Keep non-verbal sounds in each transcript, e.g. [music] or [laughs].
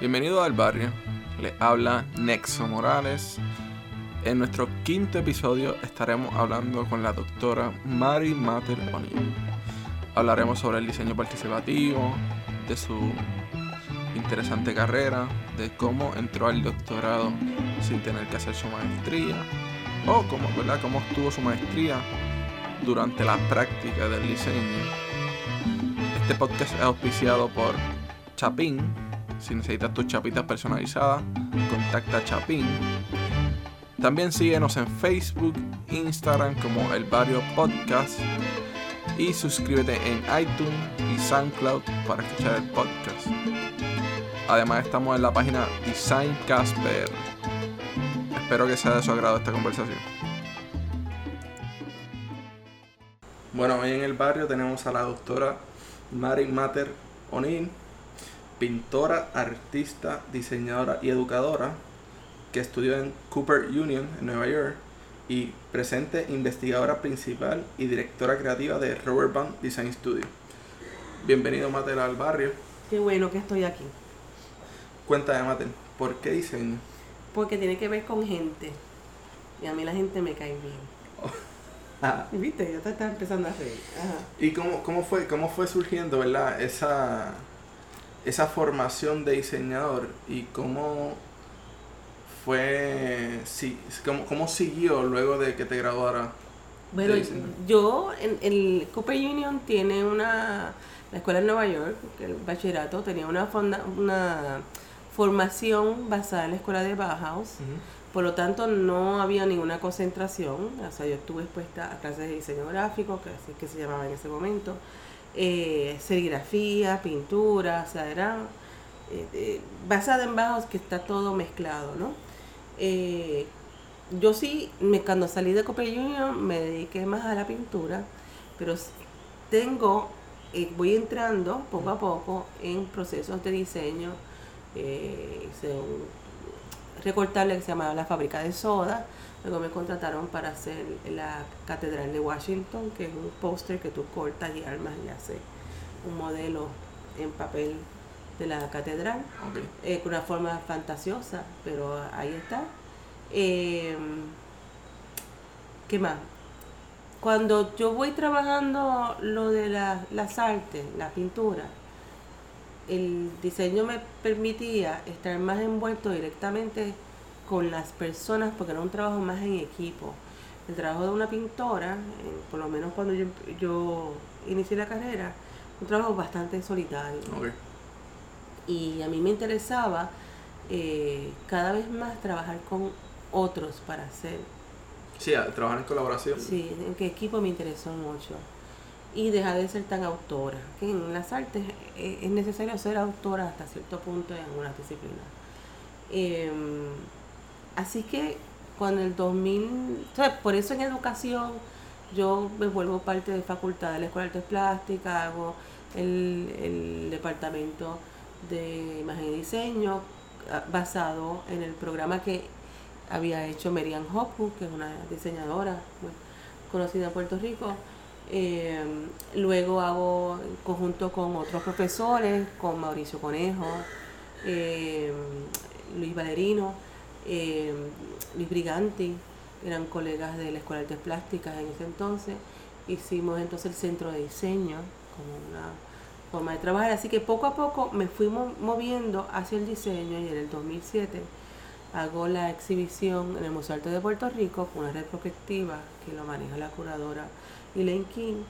Bienvenido al barrio. Le habla Nexo Morales. En nuestro quinto episodio estaremos hablando con la doctora Mary Mater O'Neill. Hablaremos sobre el diseño participativo, de su interesante carrera, de cómo entró al doctorado sin tener que hacer su maestría, o cómo, ¿verdad? cómo estuvo su maestría durante la práctica del diseño. Este podcast es auspiciado por Chapín. Si necesitas tus chapitas personalizadas, contacta a Chapín. También síguenos en Facebook, Instagram como El Barrio Podcast y suscríbete en iTunes y SoundCloud para escuchar el podcast. Además estamos en la página Design Casper. Espero que sea de su agrado esta conversación. Bueno, hoy en el barrio tenemos a la doctora Mary Mater O'Neill, pintora, artista, diseñadora y educadora, que estudió en Cooper Union en Nueva York y presente investigadora principal y directora creativa de Robert Band Design Studio. Bienvenido Mater al barrio. Qué bueno que estoy aquí. Cuéntame Mater, ¿por qué diseño? Porque tiene que ver con gente. Y a mí la gente me cae bien. [laughs] Ah, [laughs] ¿Viste? Ya te estás empezando a reír. Ajá. ¿Y cómo, cómo, fue, cómo fue surgiendo ¿verdad? Esa, esa formación de diseñador y cómo fue, si, cómo, cómo siguió luego de que te graduara? Bueno, yo, en el Cooper Union tiene una, la escuela en Nueva York, el bachillerato, tenía una, fonda, una formación basada en la escuela de Bauhaus. Por lo tanto, no había ninguna concentración. O sea, yo estuve expuesta a clases de diseño gráfico, que así que se llamaba en ese momento, eh, serigrafía, pintura, o eh, basada en bajos que está todo mezclado, ¿no? Eh, yo sí, me, cuando salí de Cooper Union, me dediqué más a la pintura, pero tengo, voy entrando poco a poco en procesos de diseño. Un recortable que se llamaba La Fábrica de Soda. Luego me contrataron para hacer la Catedral de Washington, que es un póster que tú cortas y armas y haces un modelo en papel de la catedral, eh, con una forma fantasiosa, pero ahí está. Eh, ¿Qué más? Cuando yo voy trabajando lo de la- las artes, la pintura, el diseño me permitía estar más envuelto directamente con las personas porque era un trabajo más en equipo. El trabajo de una pintora, eh, por lo menos cuando yo, yo inicié la carrera, un trabajo bastante solitario. Ok. Y a mí me interesaba eh, cada vez más trabajar con otros para hacer. Sí, trabajar en colaboración. Sí, en qué equipo me interesó mucho. Y dejar de ser tan autora. Que en las artes eh, es necesario ser autora hasta cierto punto en algunas disciplinas. Em, así que cuando el 2000, o sea, por eso en educación yo me vuelvo parte de facultad de la Escuela de Artes Plásticas, hago el, el departamento de imagen y diseño ah, basado en el programa que había hecho Merian Hopwood, que es una diseñadora muy conocida en Puerto Rico. Eh, luego hago conjunto con otros profesores, con Mauricio Conejo, eh, Luis Valerino, eh, Luis Briganti, eran colegas de la Escuela de Artes Plásticas en ese entonces. Hicimos entonces el centro de diseño como una forma de trabajar. Así que poco a poco me fui mo- moviendo hacia el diseño y en el 2007 hago la exhibición en el Museo Arte de Puerto Rico con una retrospectiva que lo maneja la curadora Elaine King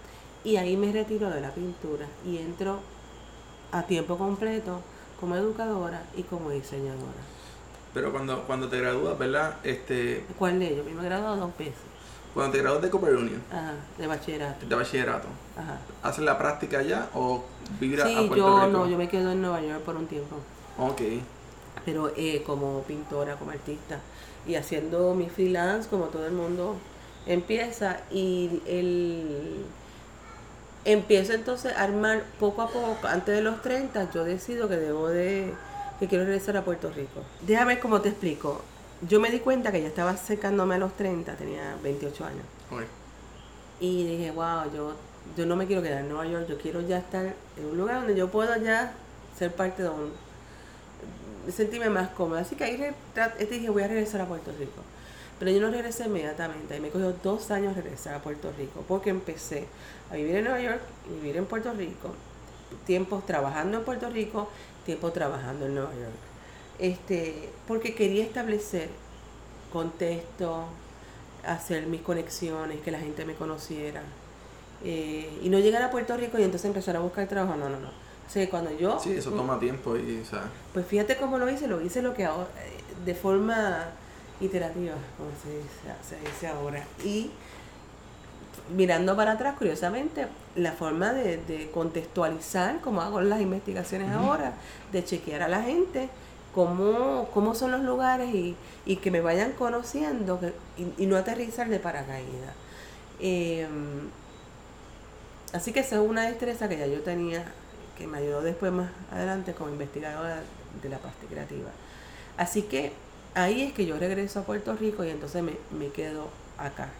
y ahí me retiro de la pintura y entro a tiempo completo como educadora y como diseñadora. Pero cuando, cuando te gradúas, ¿verdad? Este, ¿Cuál de ellos? Yo me he graduado dos veces cuando te gradúas de Cooper Union, ajá, de bachillerato. de bachillerato, Ajá. ¿haces la práctica allá o vivir a- a Sí, Puerto yo Rico? no, yo me quedo en Nueva York por un tiempo. Ok. pero eh, como pintora, como artista y haciendo mi freelance como todo el mundo empieza y el empiezo entonces a armar poco a poco, antes de los 30 yo decido que debo de, que quiero regresar a Puerto Rico. Déjame ver cómo te explico. Yo me di cuenta que ya estaba acercándome a los 30, tenía 28 años. Y dije, wow, yo, yo no me quiero quedar en Nueva York, yo quiero ya estar en un lugar donde yo pueda ya ser parte de un, sentirme más cómoda. Así que ahí este dije, voy a regresar a Puerto Rico. Pero yo no regresé inmediatamente. Ahí me cogió dos años regresar a Puerto Rico. Porque empecé a vivir en Nueva York y vivir en Puerto Rico. Tiempo trabajando en Puerto Rico, tiempo trabajando en Nueva York. Este, porque quería establecer contexto, hacer mis conexiones, que la gente me conociera. Eh, y no llegar a Puerto Rico y entonces empezar a buscar trabajo. No, no, no. O sea, cuando yo... Sí, eso toma tiempo y, o sea, Pues fíjate cómo lo hice, lo hice lo que ahora, de forma iterativa, como se dice, se dice ahora. Y mirando para atrás, curiosamente, la forma de, de contextualizar, como hago las investigaciones ahora, de chequear a la gente, cómo, cómo son los lugares y, y que me vayan conociendo que- y, y no aterrizar de paracaídas. Em, Así que esa es una destreza que ya yo tenía, que me ayudó después más adelante como investigadora de la parte creativa. Así que ahí es que yo regreso a Puerto Rico y entonces me, me quedo acá.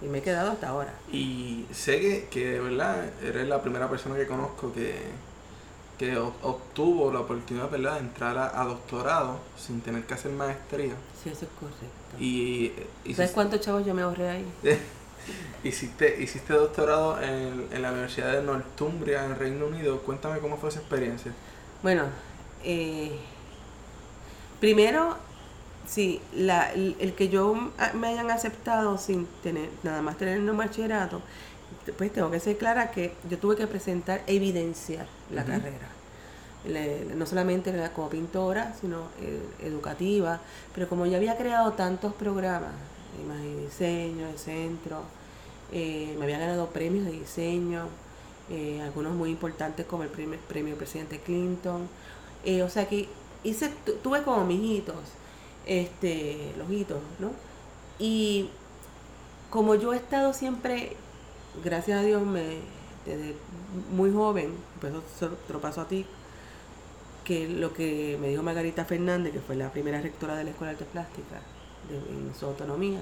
Y me he quedado hasta ahora. Y sé que, que de verdad eres la primera persona que conozco que, que obtuvo la oportunidad ¿verdad? de entrar a, a doctorado sin tener que hacer maestría. Sí, eso es correcto. Y, y ¿Sabes cuántos chavos yo me ahorré ahí? [laughs] hiciste, hiciste doctorado en, en la Universidad de Northumbria en Reino Unido. Cuéntame cómo fue esa experiencia. Bueno, eh, primero, sí, la, el, el que yo me hayan aceptado sin tener nada más tener un bachillerato, pues tengo que ser clara que yo tuve que presentar, evidenciar la carrera. Le- no solamente era como pintora, sino eh, educativa, pero como yo había creado tantos programas, imagen y diseño, el centro, eh, me había ganado premios de diseño, eh, algunos muy importantes como el primer premio presidente Clinton. Eh, o sea que hice, tu- tuve como mis hitos, este, los hitos, ¿no? Y como yo he estado siempre, gracias a Dios, me, desde muy joven, pues eso te lo paso a ti, que lo que me dijo Margarita Fernández, que fue la primera rectora de la Escuela de Artes Plásticas, en su autonomía,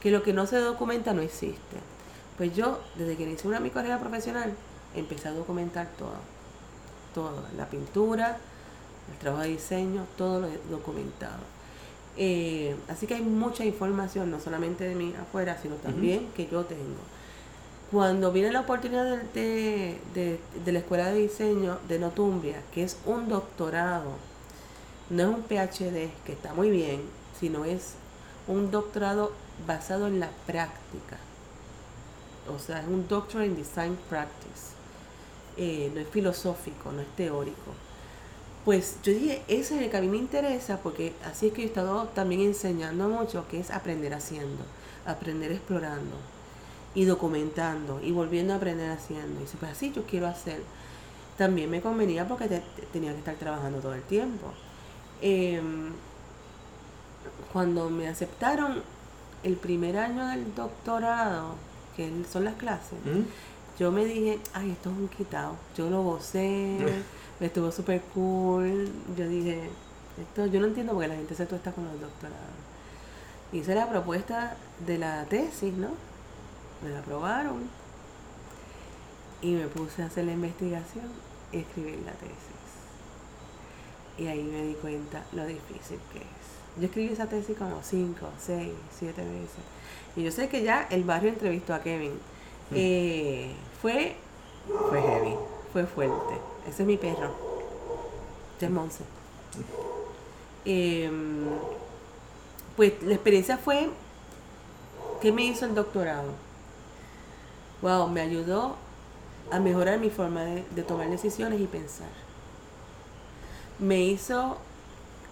que lo que no se documenta no existe. Pues yo, desde que inicié una mi carrera profesional, empecé a documentar todo. Todo, la pintura, el trabajo de diseño, todo lo he documentado. Eh, así que hay mucha información, no solamente de mí afuera, sino también que yo tengo. Cuando viene la oportunidad de, de- de- de la Escuela de Diseño de Notumbria, que es un doctorado, no es un PhD, que está muy bien, sino es un doctorado basado en la práctica. O sea, es un Doctor in Design Practice. Eh, no es filosófico, no es teórico. Pues yo dije, ese es el que a mí me interesa porque así es que yo he estado también enseñando mucho, que es aprender haciendo, aprender explorando y documentando y volviendo a aprender haciendo. Y dice, pues así yo quiero hacer. También me convenía porque te- te- tenía que estar trabajando todo el tiempo. Em, cuando me aceptaron el primer año del doctorado, que son las clases, ¿Mm? Yo me dije, ay, esto es un quitado. Yo lo gocé, me [laughs] estuvo súper cool. Yo dije, esto yo no entiendo por qué la gente se tuesta con los doctorados. Hice la propuesta de la tesis, ¿no? Me la aprobaron. Y me puse a hacer la investigación y escribir la tesis. Y ahí me di cuenta lo difícil que es. Yo escribí esa tesis como 5, 6, 7 veces. Y yo sé que ya el barrio entrevistó a Kevin. Eh, fue, fue heavy, fue fuerte. Ese es mi perro. Este es Monse. Em, pues la experiencia fue que me hizo el doctorado. Wow, me ayudó a mejorar mi forma de, de tomar decisiones y pensar. Me hizo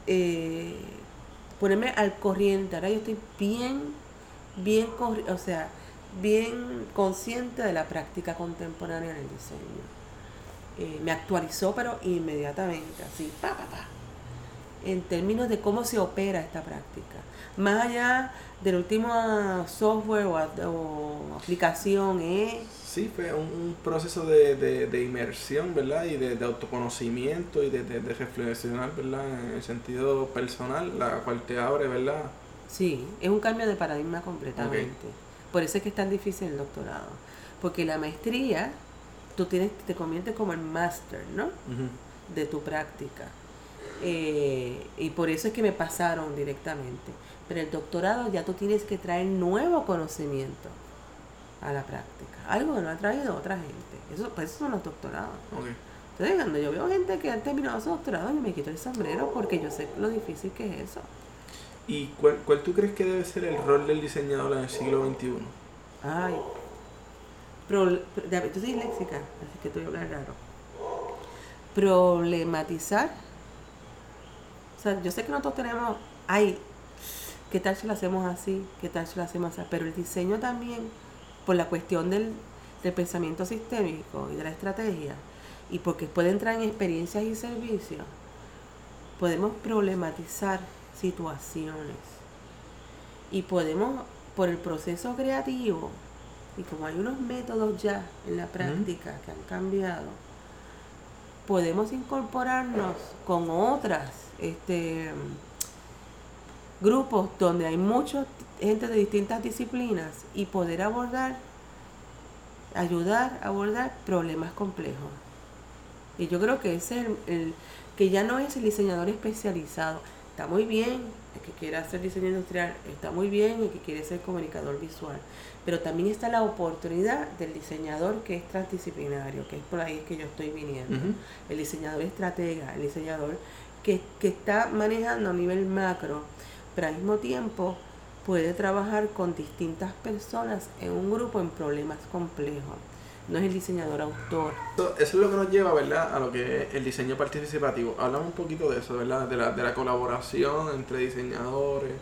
eh, ponerme al corriente. Ahora yo estoy bien, bien, corri- o sea, bien consciente de la práctica contemporánea en el diseño. Eh, me actualizó, pero inmediatamente, así, pa, pa, pa, en términos de cómo se opera esta práctica. Más allá del último software o, aplicación, ¿eh? Sí, fue un, un proceso de, de, de inmersión, ¿verdad? Y de, de autoconocimiento y de, de, de reflexionar, ¿verdad? En el sentido personal, la cual te abre, ¿verdad? Sí, es un cambio de paradigma completamente. Por eso es que es tan difícil el doctorado. Porque la maestría, tú tienes, te conviertes como el máster, ¿no? De tu práctica. Eh, y por eso es que me pasaron directamente. Pero el doctorado ya tú tienes que traer nuevo conocimiento a la práctica. Algo que no ha traído otra gente. Eso, pues eso son los doctorados. Entonces, cuando yo veo gente que ha terminado su doctorado, yo me quito el sombrero porque yo sé lo difícil que es eso. ¿Y cuál, cuál tú crees que debe ser el rol del diseñador en el siglo XXI? Ay, pro, yo soy disléxica, así que a hablar raro. Problematizar. O sea, yo sé que nosotros tenemos, ay, ¿qué tal si lo hacemos así? ¿Qué tal si lo hacemos así? Pero el diseño también, por la cuestión del, del pensamiento sistémico y de la estrategia, y porque puede entrar en experiencias y servicios, podemos problematizar situaciones y podemos, por el proceso creativo, y como hay unos métodos ya en la práctica que han cambiado, podemos incorporarnos con otras este, grupos donde hay mucha gente de distintas disciplinas y poder abordar, ayudar a abordar problemas complejos. Y yo creo que ese es el, que ya no es el diseñador especializado. Está muy bien el que quiera hacer diseño industrial, está muy bien el que quiere ser comunicador visual, pero también está la oportunidad del diseñador que es transdisciplinario, que es por ahí que yo estoy viniendo. El diseñador estratega, el diseñador que, que está manejando a nivel macro, pero al mismo tiempo puede trabajar con distintas personas en un grupo en problemas complejos no es el diseñador autor. Eso, es lo que nos lleva, ¿verdad?, a lo que es el diseño participativo. Hablamos un poquito de eso, ¿verdad?, de la, de la colaboración entre diseñadores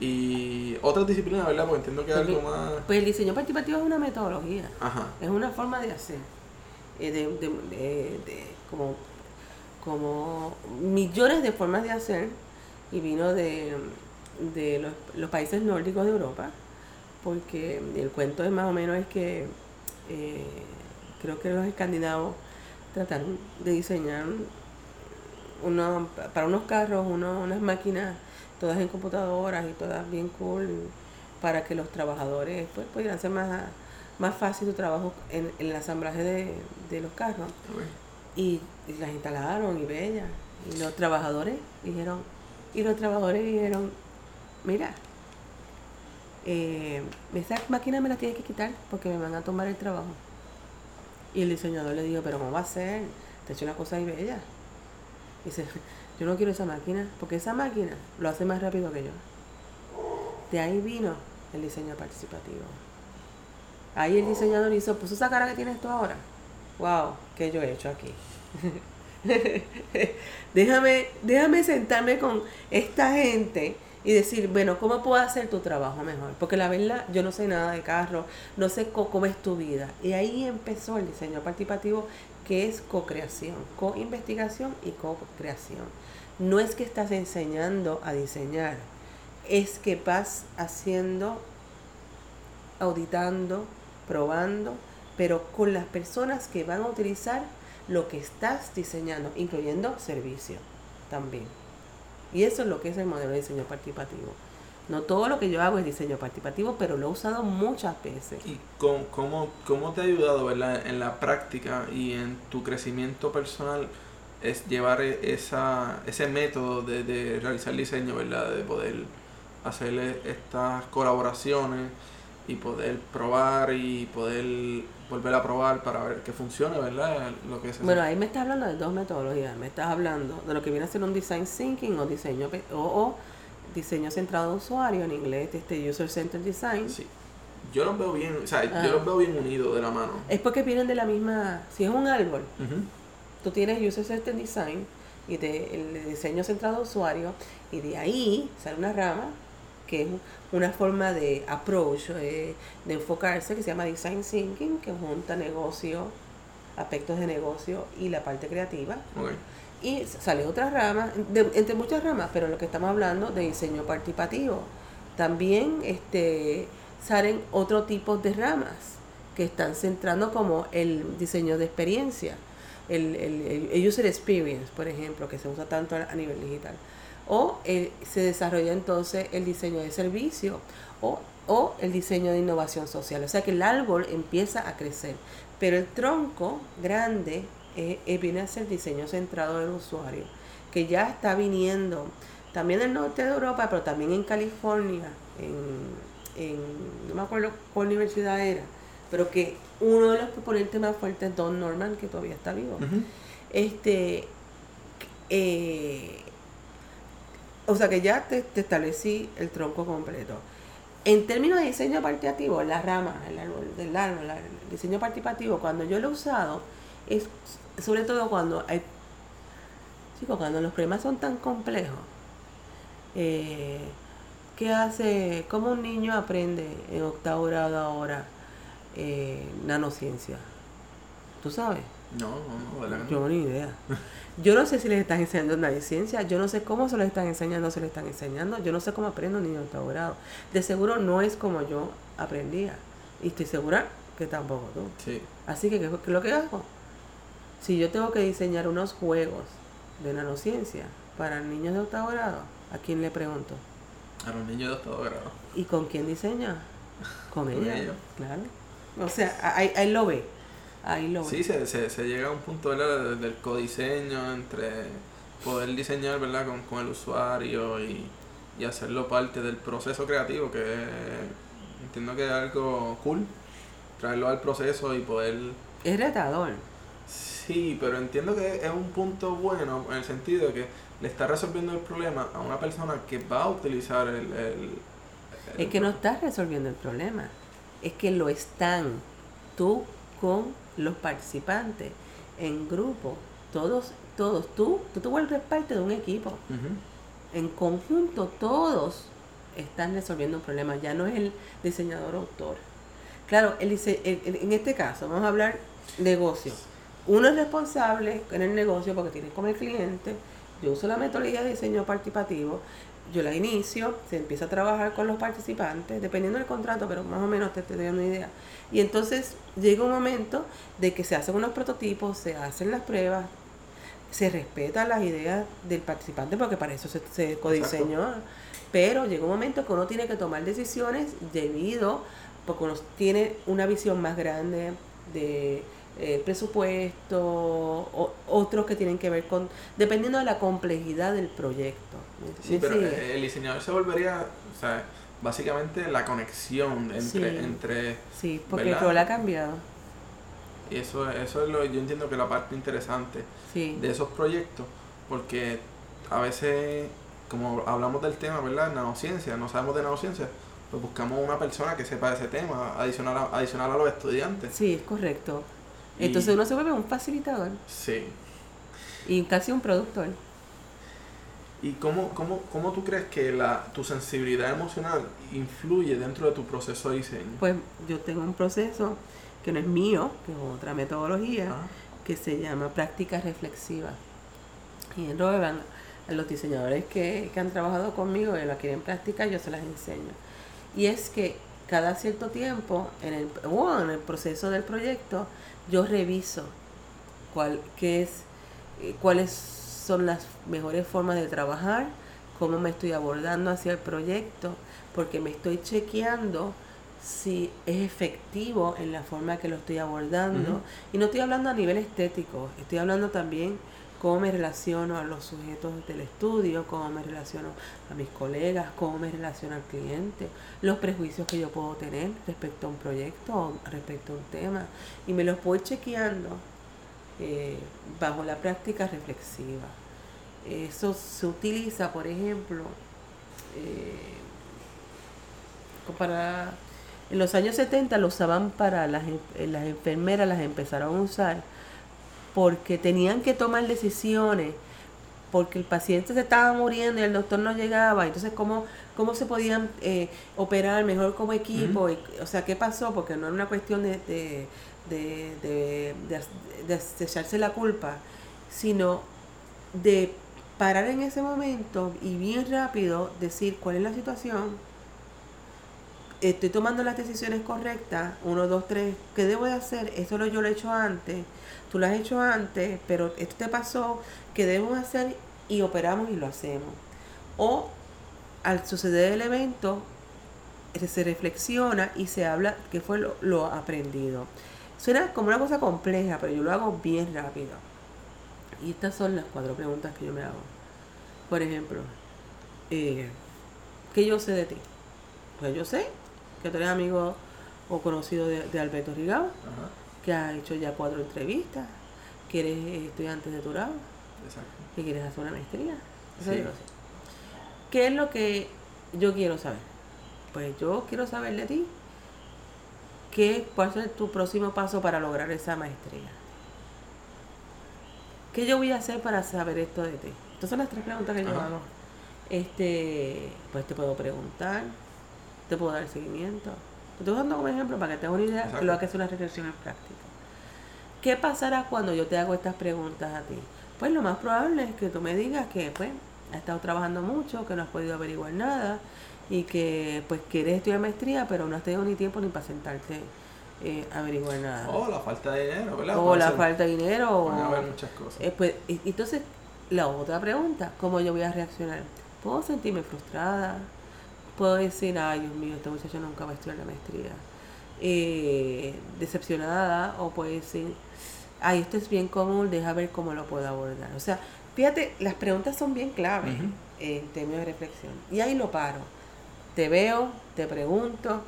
y otras disciplinas, ¿verdad?, porque entiendo que es algo más... Pues el diseño participativo es una metodología, Ajá. es una forma de hacer, eh, de, de, de, como, como millones de formas de hacer y vino de, de los, los países nórdicos de Europa, porque el cuento es más o menos es que eh, creo que los escandinavos trataron de diseñar uno, para unos carros uno, unas máquinas todas en computadoras y todas bien cool para que los trabajadores pues, pudieran hacer más, más fácil su trabajo en, el asamblaje de, los carros. Y, las instalaron y bellas. Y los trabajadores dijeron, y los trabajadores dijeron, mira, eh, esa máquina me la tiene que quitar porque me van a tomar el trabajo. Y el diseñador le dijo, pero ¿cómo va a ser? Te he hecho una cosa ahí bella. dice, yo no quiero esa máquina, porque esa máquina lo hace más rápido que yo. De ahí vino el diseño participativo. Ahí el diseñador hizo, pues esa cara que tienes tú ahora. Wow, ¿qué yo he hecho aquí? [laughs] déjame, déjame sentarme con esta gente y decir, bueno, ¿cómo puedo hacer tu trabajo mejor? Porque la verdad, yo no sé nada de carro, no sé cómo es tu vida. Y ahí empezó el diseño participativo, que es co-creación, co-investigación y co-creación. No es que estás enseñando a diseñar, es que vas haciendo, auditando, probando, pero con las personas que van a utilizar lo que estás diseñando, incluyendo servicio también. Y eso es lo que es el modelo de diseño participativo. No todo lo que yo hago es diseño participativo, pero lo he usado muchas veces. ¿Y cómo, cómo, te ha ayudado ¿verdad? en la práctica y en tu crecimiento personal es llevar e, esa, ese método de, de realizar diseño, ¿verdad? de poder hacerle estas colaboraciones y poder probar y poder volver a probar para ver que funcione, ¿verdad? Lo que bueno, ahí me estás hablando de dos metodologías. Me estás hablando de lo que viene a ser un design thinking o diseño o, diseño centrado en usuario, en inglés, este user centered design. Sí. Yo los veo bien, o sea, yo ah. los veo bien unidos de la mano. Es porque vienen de la misma, si es un árbol, tú tienes user centered design y de, el diseño centrado en usuario y de ahí sale una rama que es una forma de approach, eh, de enfocarse, que se llama Design Thinking, que junta negocio, aspectos de negocio y la parte creativa. Y sale otra rama, entre muchas ramas, pero lo que estamos hablando de diseño participativo. También este, salen otro tipo de ramas que están centrando como el diseño de experiencia, el, el, el user experience, por ejemplo, que se usa tanto a nivel digital o eh, se desarrolla entonces el diseño de servicio o, el diseño de innovación social. O sea que el árbol empieza a crecer, pero el tronco grande eh, eh, viene a ser diseño centrado en el usuario, que ya está viniendo también en el norte de Europa, pero también en California, en, no me acuerdo cuál universidad era, pero que uno de los proponentes más fuertes es Don Norman, que todavía está vivo. Este, eh, o sea que ya te, establecí el tronco completo. En términos de diseño participativo, la rama, el árbol, del árbol, el diseño participativo, cuando yo lo he usado, es sobre todo cuando hay, chicos, cuando los problemas son tan complejos, eh, ¿qué hace, cómo un niño aprende en octavo grado ahora eh, nanociencia? ¿Tú sabes? No, no, no, Yo no ni idea. Yo no sé si les están enseñando nanociencia, yo no sé cómo se lo están enseñando, se lo están enseñando, yo no sé cómo aprende un niño en octavo grado. De seguro no es como yo aprendía. Y estoy segura que tampoco tú. Sí. Así que, ¿qué es lo que hago? Si yo tengo que diseñar unos juegos de nanociencia para niños de octavo grado, ¿a quién le pregunto? A los niños de octavo grado. ¿Y con quién diseña? [laughs] Con, ellos. Claro. O sea, ahí, ahí lo ve. Ahí lo. Sí, se, se, se llega a un punto del codiseño entre poder diseñar ¿verdad? Con, con el usuario y, y hacerlo parte del proceso creativo, que entiendo que es algo cool, traerlo al proceso y poder... Es retador. Sí, pero entiendo que es un punto bueno en el sentido de que le está resolviendo el problema a una persona que va a utilizar el... es que no estás resolviendo el problema, es que lo están tú con los participantes en grupo, todos, todos, tú, tú te vuelves parte de un equipo. En conjunto todos están resolviendo un problema, ya no es el diseñador autor. Claro, el, en este caso, vamos a hablar negocio uno es responsable en el negocio porque tiene como el cliente. Yo uso la metodología de diseño participativo. Yo la inicio, se empieza a trabajar con los participantes, dependiendo del contrato, pero más o menos te estoy dando una idea. Y entonces llega un momento de que se hacen unos prototipos, se hacen las pruebas, se respetan las ideas del participante porque para eso se, se codiseñó. Pero llega un momento que uno tiene que tomar decisiones debido, porque uno tiene una visión más grande de eh, presupuesto, o, otros que tienen que ver con, dependiendo de la complejidad del proyecto. Sí, pero el diseñador se volvería, o sea, básicamente la conexión entre... Sí, entre, sí porque el rol ha cambiado. Y eso, eso es lo yo entiendo que la parte interesante de esos proyectos, porque a veces, como hablamos del tema, ¿verdad? Nanociencia, no sabemos de nanociencia, pues buscamos una persona que sepa de ese tema, adicional a, adicional a los estudiantes. Sí, es correcto. Entonces uno se vuelve un facilitador. Sí. Y casi un productor. ¿Y cómo, cómo, cómo tú crees que la, tu sensibilidad emocional influye dentro de tu proceso de diseño? Pues yo tengo un proceso que no es mío, que es otra metodología, ah. que se llama práctica reflexiva. Y en Roban, a los diseñadores que, que han trabajado conmigo y la quieren practicar, yo se las enseño. Y es que cada cierto tiempo, en el, en el proceso del proyecto, yo reviso cuál, qué es, eh, cuáles son las mejores formas de trabajar, cómo me estoy abordando hacia el proyecto, porque me estoy chequeando si es efectivo en la forma que lo estoy abordando. Y no estoy hablando a nivel estético, estoy hablando también cómo me relaciono a los sujetos del estudio, cómo me relaciono a mis colegas, cómo me relaciono al cliente, los prejuicios que yo puedo tener respecto a un proyecto o respecto a un tema. Y me los voy chequeando eh, bajo la práctica reflexiva. Eso se utiliza, por ejemplo, eh, para... En los años 70 lo usaban para las, las enfermeras, las empezaron a usar porque tenían que tomar decisiones, porque el paciente se estaba muriendo y el doctor no llegaba, entonces cómo, cómo se podían eh, operar mejor como equipo, o sea, ¿qué pasó? Porque no era una cuestión de, de, de, de, echarse la culpa, sino de parar en ese momento y bien rápido decir cuál es la situación, estoy tomando las decisiones correctas, uno, dos, tres, ¿qué debo de hacer? Eso lo, yo lo he hecho antes, tú lo has hecho antes, pero esto te pasó, ¿qué debemos hacer? Y operamos y lo hacemos. O al suceder el evento, se reflexiona y se habla qué fue lo, aprendido. Suena como una cosa compleja, pero yo lo hago bien rápido. Y estas son las cuatro preguntas que yo me hago. Por ejemplo, eh, ¿qué yo sé de ti? Pues yo sé que tú eres amigo o conocido de, Alberto Rigao, que ha hecho ya cuatro entrevistas, que eres estudiante de grado, que quieres hacer una maestría. ¿Qué es lo que yo quiero saber? Pues yo quiero saber de ti qué, cuál es tu próximo paso para lograr esa maestría. ¿Qué yo voy a hacer para saber esto de ti? Estas son las tres preguntas que yo hago. Este, pues te puedo preguntar, te puedo dar seguimiento. Estoy dando como ejemplo para que tengas una idea de lo que es una reflexión en práctica. ¿Qué pasará cuando yo te hago estas preguntas a ti? Pues lo más probable es que tú me digas que pues has estado trabajando mucho, que no has podido averiguar nada y que pues quieres estudiar maestría, pero no has tenido ni tiempo ni para sentarte eh, a averiguar nada. O la falta de dinero, ¿verdad? O la falta de dinero. Pueden haber muchas cosas. Eh, pues, entonces, la otra pregunta, ¿cómo yo voy a reaccionar? ¿Puedo sentirme frustrada? ¿Puedo decir, ay, Dios mío, este muchacho nunca va a estudiar la maestría? Eh, decepcionada o puede decir, ay, esto es bien común, deja ver cómo lo puedo abordar. O sea, fíjate, las preguntas son bien claves en términos de reflexión. Y ahí lo paro. Te veo, te pregunto,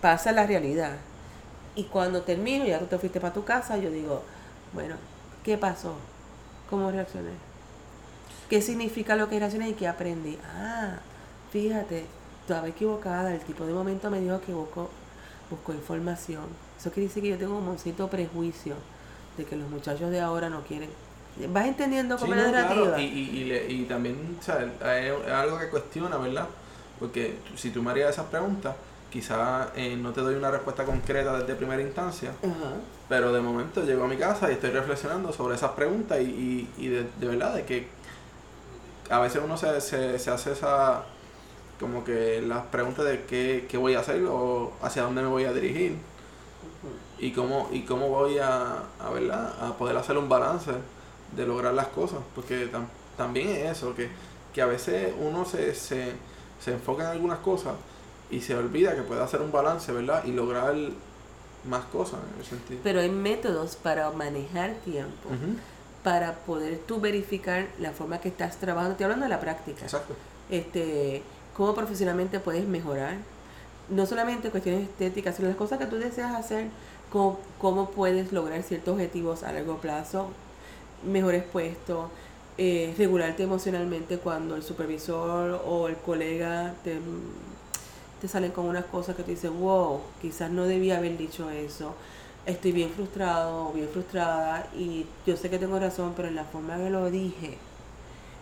pasa la realidad. Y cuando termino, ya tú te fuiste para tu casa, yo digo, bueno, ¿qué pasó? ¿Cómo reaccioné? ¿Qué significa lo que reaccioné y qué aprendí? Ah, fíjate, estaba equivocada, el tipo de momento me dijo que buscó, buscó información eso quiere decir que yo tengo un cierto prejuicio de que los muchachos de ahora no quieren. ¿Vas entendiendo cómo es la narrativa? Y, y, y, también, Es algo que cuestiona, ¿verdad? Porque si tú me harías esas preguntas, quizás eh, no te doy una respuesta concreta desde primera instancia, pero de momento llego a mi casa y estoy reflexionando sobre esas preguntas y, y, de, de, verdad, de que a veces uno se, se, se, hace esa, como que las preguntas de qué, qué voy a hacer o hacia dónde me voy a dirigir y cómo, y cómo voy a, a, ¿verdad? a poder hacer un balance de lograr las cosas, porque también es eso, que, que a veces uno se, se, se, enfoca en algunas cosas y se olvida que puede hacer un balance, ¿verdad? Y lograr más cosas en ese sentido. Pero hay métodos para manejar tiempo, para poder tú verificar la forma que estás trabajando, estoy hablando de la práctica. Exacto. Este, cómo profesionalmente puedes mejorar, no solamente cuestiones estéticas, sino las cosas que tú deseas hacer cómo, puedes lograr ciertos objetivos a largo plazo, mejores puestos, eh, regularte emocionalmente cuando el supervisor o el colega te, te salen con unas cosas que te dicen, wow, quizás no debía haber dicho eso, estoy bien frustrado o bien frustrada y yo sé que tengo razón, pero en la forma que lo dije,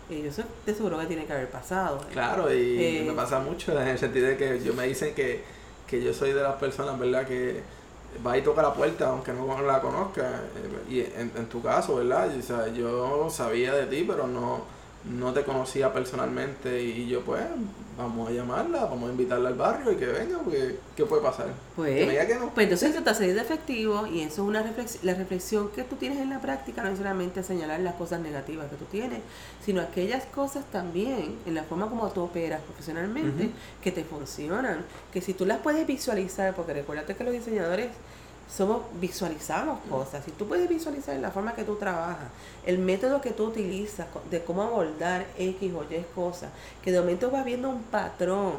eh, yo sé, te seguro que tiene que haber pasado. Claro, y eh, me pasa mucho en el sentido de que yo me dicen que, que yo soy de las personas, ¿verdad? Que va y toca la puerta aunque no la conozca. Eh, y en, en tu caso, ¿verdad? o sea, yo sabía de ti, pero no, no te conocía personalmente y yo pues vamos a llamarla, vamos a invitarla al barrio y que venga, porque ¿qué puede pasar? Pues, pues entonces trata de ser de efectivo y eso es una reflexión, la reflexión que tú tienes en la práctica no es solamente señalar las cosas negativas que tú tienes, sino aquellas cosas también en la forma como tú operas profesionalmente que te funcionan, que si tú las puedes visualizar, porque recuérdate que los diseñadores somos visualizamos cosas. Si tú puedes visualizar la forma que tú trabajas, el método que tú utilizas de cómo abordar X o Y cosas, que de momento vas viendo un patrón,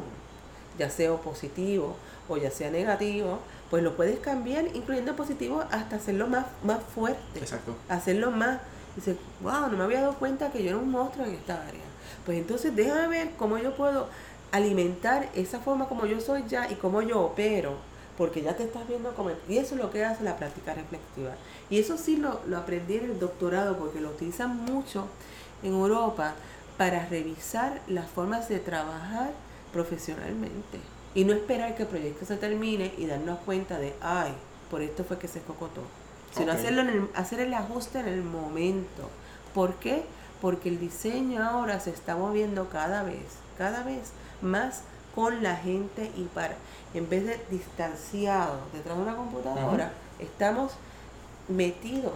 ya sea positivo o ya sea negativo, pues lo puedes cambiar, incluyendo positivo, hasta hacerlo más, más fuerte. Exacto. Hacerlo más. Dice, wow, no me había dado cuenta que yo era un monstruo en esta área. Pues entonces déjame ver cómo yo puedo alimentar esa forma como yo soy ya y cómo yo opero porque ya te estás viendo como... Y eso es lo que hace la práctica reflexiva. Y eso sí lo, lo aprendí en el doctorado porque lo utilizan mucho en Europa para revisar las formas de trabajar profesionalmente. Y no esperar que el proyecto se termine y darnos cuenta de, ay, por esto fue que se cocotó. Sino hacerlo en hacer el ajuste en el momento. ¿Por qué? Porque el diseño ahora se está moviendo cada vez, cada vez más con la gente y para en vez de distanciados detrás de una computadora, estamos metidos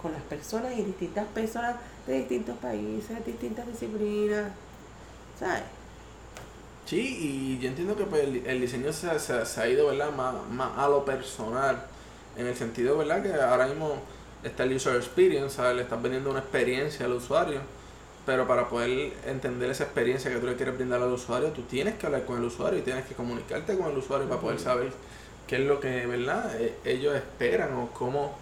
con las personas y distintas personas de distintos países, distintas disciplinas, ¿sabes? Sí, y yo entiendo que pues, el, diseño se, se, ha ido ¿verdad? Más, más a lo personal, en el sentido ¿verdad? que ahora mismo está el user experience, ¿sabes? le estás vendiendo una experiencia al usuario, pero para poder entender esa experiencia que tú le quieres brindar al usuario, tú tienes que hablar con el usuario y tienes que comunicarte con el usuario para poder saber qué es lo que, ¿verdad? E, ellos esperan o cómo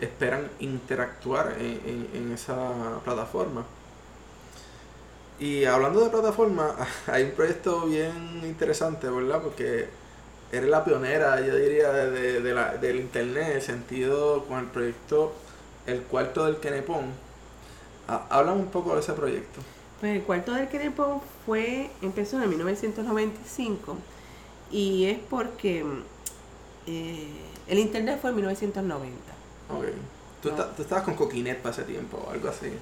esperan interactuar en, en esa plataforma. Y hablando de plataforma, [laughs] hay un proyecto bien interesante, ¿verdad? Porque eres la pionera, yo diría, de, de la, del internet, en el sentido con el proyecto El Cuarto del Kenepón. Habla un poco de ese proyecto. Pues el Cuarto del Kenepón fue, empezó en 1995 y es porque eh, el internet fue en 1990. Ok. ¿Tú, ¿Tú, estabas con Coquinet para ese tiempo o algo así?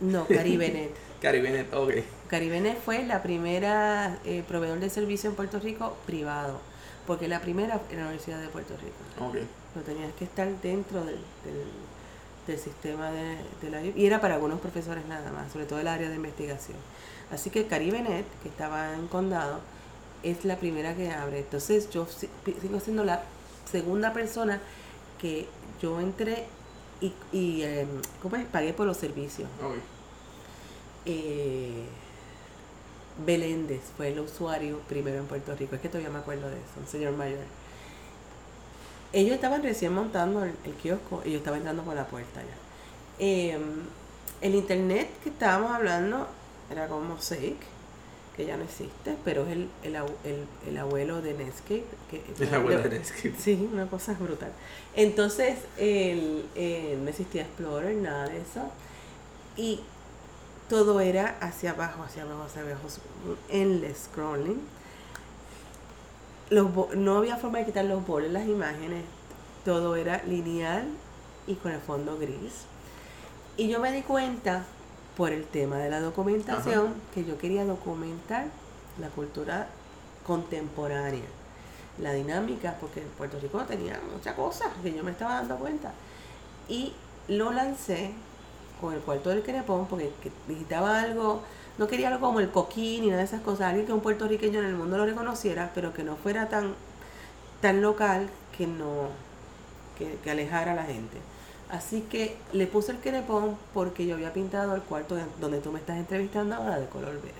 No, Caribenet. [laughs] Caribenet, ok. Caribenet fue la primera eh, proveedor de servicio en Puerto Rico privado, porque la primera era la Universidad de Puerto Rico. Ok. No tenías que estar dentro del, del, sistema de, la... Y era para algunos profesores nada más, sobre todo el área de investigación. Así que Caribenet, que estaba en Condado, es la primera que abre. Entonces yo sigo siendo la segunda persona que yo entré y, y em, ¿cómo es? pagué por los servicios. Okay. Eh, Beléndez fue el usuario primero en Puerto Rico. Es que todavía me acuerdo de eso, un señor mayor. Ellos estaban recién montando el, kiosco y yo estaba entrando por la puerta ya. Em, el internet que estábamos hablando era como Mosaic, que ya no existe, pero es el, el, abuelo de Netscape. Que, el abuelo de Netscape. Sí, una cosa brutal. Entonces, el, no existía Explorer, nada de eso. Y todo era hacia abajo, hacia abajo, hacia abajo, endless scrolling. Los, no había forma de quitar los bordes, las imágenes, todo era lineal y con el fondo gris. Y yo me di cuenta, por el tema de la documentación, que yo quería documentar la cultura contemporánea, la dinámica, porque Puerto Rico tenía muchas cosas que yo me estaba dando cuenta. Y lo lancé con el cuarto del Querepón porque necesitaba algo, no quería algo como el coquín ni nada de esas cosas, alguien que un puertorriqueño en el mundo lo reconociera, pero que no fuera tan, tan local que no, que, alejara a la gente. Así que le puse el querepón porque yo había pintado el cuarto donde tú me estás entrevistando ahora de color verde.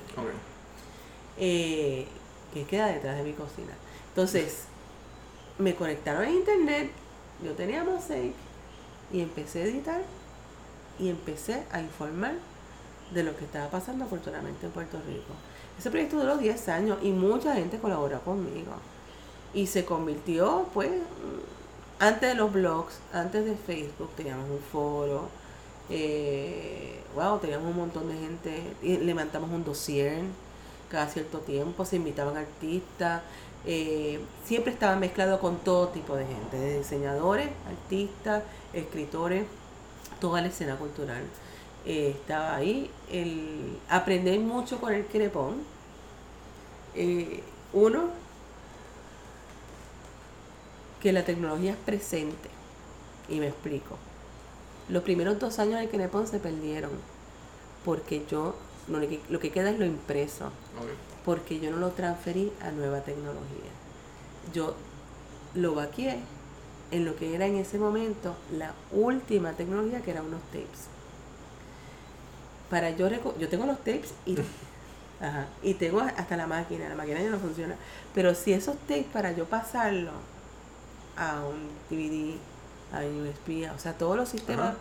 Eh, que queda detrás de mi cocina. Entonces, me conectaron a internet, yo tenía Mosaic y empecé a editar y empecé a informar de lo que estaba pasando culturalmente en Puerto Rico. Ese proyecto duró 10 años y mucha gente colaboró conmigo. Y se convirtió, pues, antes de los blogs, antes de Facebook, teníamos un foro. Eh, wow, teníamos un montón de gente. Levantamos un dossier cada cierto tiempo. Se invitaban artistas. Eh, siempre estaba mezclado con todo tipo de gente, de diseñadores, artistas, escritores toda la escena cultural. Eh, estaba ahí. El, aprender mucho con el crepón. Eh, uno, que la tecnología es presente. Y me explico. Los primeros dos años del crepón se perdieron. Porque yo, lo que, queda es lo impreso. Porque yo no lo transferí a nueva tecnología. Yo lo vaqué en lo que era en ese momento la última tecnología que eran unos tapes. Para yo yo tengo los tapes y, [laughs] y tengo hasta la máquina, la máquina ya no funciona, pero si esos tapes para yo pasarlo a un DVD, a un USB, o sea, todos los sistemas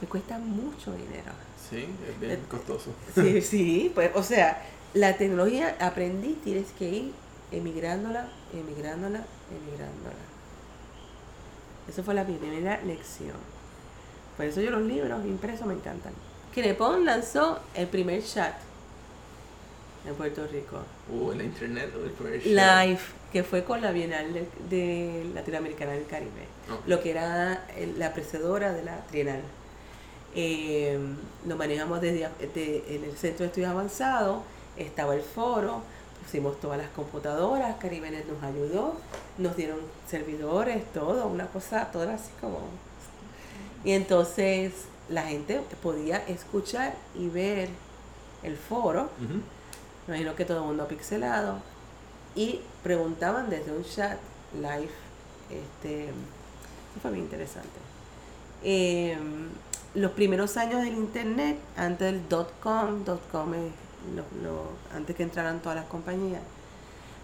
me cuestan mucho dinero. Sí, es bien eh, costoso. Sí, [laughs] sí, pues, o sea, la tecnología aprendí, tienes que ir emigrándola, emigrándola, emigrándola. Esa fue la primera lección. Por eso yo los libros impresos me encantan. Crepon lanzó el primer chat en Puerto Rico. Uh, la internet, el primer chat. Live, que fue con la Bienal de, Latinoamericana del Caribe. Lo que era la precedora de la Trienal. Eh, lo manejamos desde en el Centro de Estudios Avanzados, estaba el foro, pusimos todas las computadoras, Caribenet nos ayudó, nos dieron servidores, todo, una cosa, toda así como... Y entonces la gente podía escuchar y ver el foro, me imagino que todo el mundo pixelado, y preguntaban desde un chat live, este, fue muy interesante. Em, los primeros años del internet, antes del dot com, dot com es lo- lo- antes que entraran todas las compañías,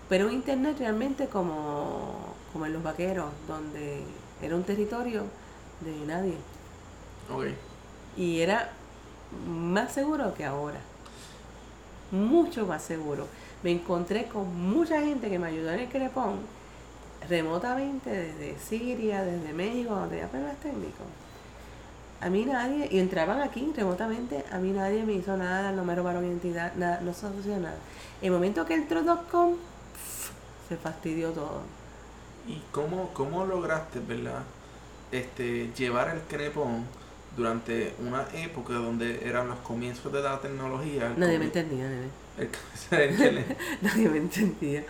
pero un internet realmente como, como en los vaqueros, donde era un territorio de nadie. Y era más seguro que ahora, mucho más seguro. Me encontré con mucha gente que me ayudó en el crepón remotamente desde Siria, desde México, donde había problemas técnicos. A mí nadie, y entraban aquí remotamente, a mí nadie me hizo nada, no me robaron identidad, nada, no solucionó nada. El momento que entró .com, se fastidió todo. ¿Y cómo, cómo lograste, verdad, este, llevar el crepón durante una época donde eran los comienzos de la tecnología? Nadie me entendía, nene. el. [laughs] Nadie me entendía.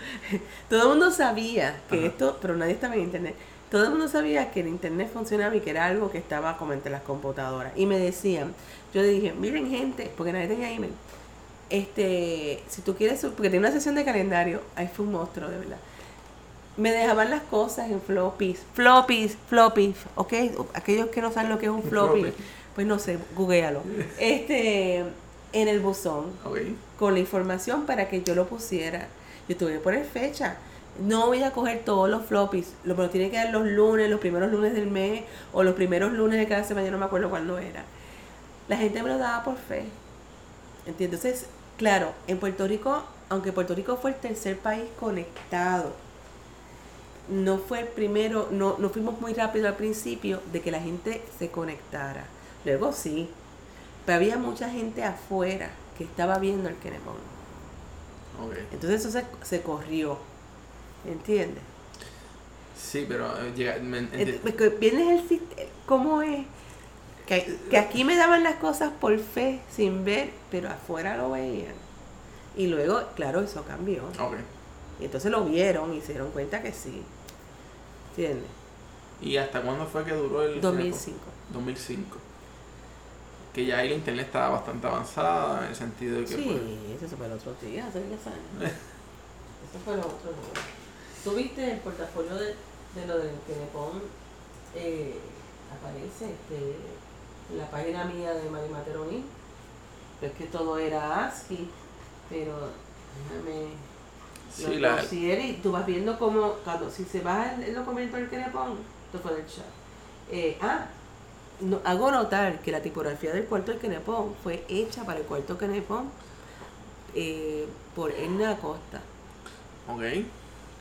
Todo el mundo sabía que Ajá. esto, pero nadie estaba en internet. Todo el mundo sabía que el internet funcionaba y que era algo que estaba como entre las computadoras. Y me decían, yo dije, miren gente, porque nadie tenía email. Este, si tú quieres, porque tenía una sesión de calendario, ahí fue un monstruo, de verdad. Me dejaban las cosas en floppies, floppies, floppies, ¿ok? Aquellos que no saben lo que es un floppy, Floppy. pues no sé, googlealo. Este, en el buzón con la información para que yo lo pusiera. Yo tuve que poner fecha. No voy a coger todos los floppies. Lo me lo tiene que dar los lunes, los primeros lunes del mes o los primeros lunes de cada semana. Yo no me acuerdo cuándo era. La gente me lo daba por fe. ¿Entiendes? Entonces, claro, en Puerto Rico, aunque Puerto Rico fue el tercer país conectado, no fue el primero, no, no fuimos muy rápido al principio de que la gente se conectara. Luego sí, pero había mucha gente afuera que estaba viendo el Kenepon. Ok. Entonces eso se, se corrió. ¿Entiendes? Sí, pero eh, llega, me- enti- Ent- porque Viene el ¿cómo es? Que, que aquí me daban las cosas por fe, sin ver, pero afuera lo veían. Y luego, claro, eso cambió. Ok. Y entonces lo vieron y se dieron cuenta que sí. ¿Entiendes? ¿Y hasta cuándo fue que duró el 2005. 2005. Que ya ahí la internet estaba bastante avanzada en el sentido de que pues, Sí, eso fue el otro día, hace 10 años. [laughs] Eso fue lo otro día. ¿Tú viste el portafolio de, de lo del Kenepon? Eh, aparece este, en la página mía de Mari Materoni. Es que todo era ASCII, pero déjame sí, lo la, y tú vas viendo como cuando si se baja el, el documento del Kenepon, esto fue del chat. Eh, ah, no, hago notar que la tipografía del cuarto del Kenepon fue hecha para el cuarto Kenepon eh, por Edna Acosta. ok.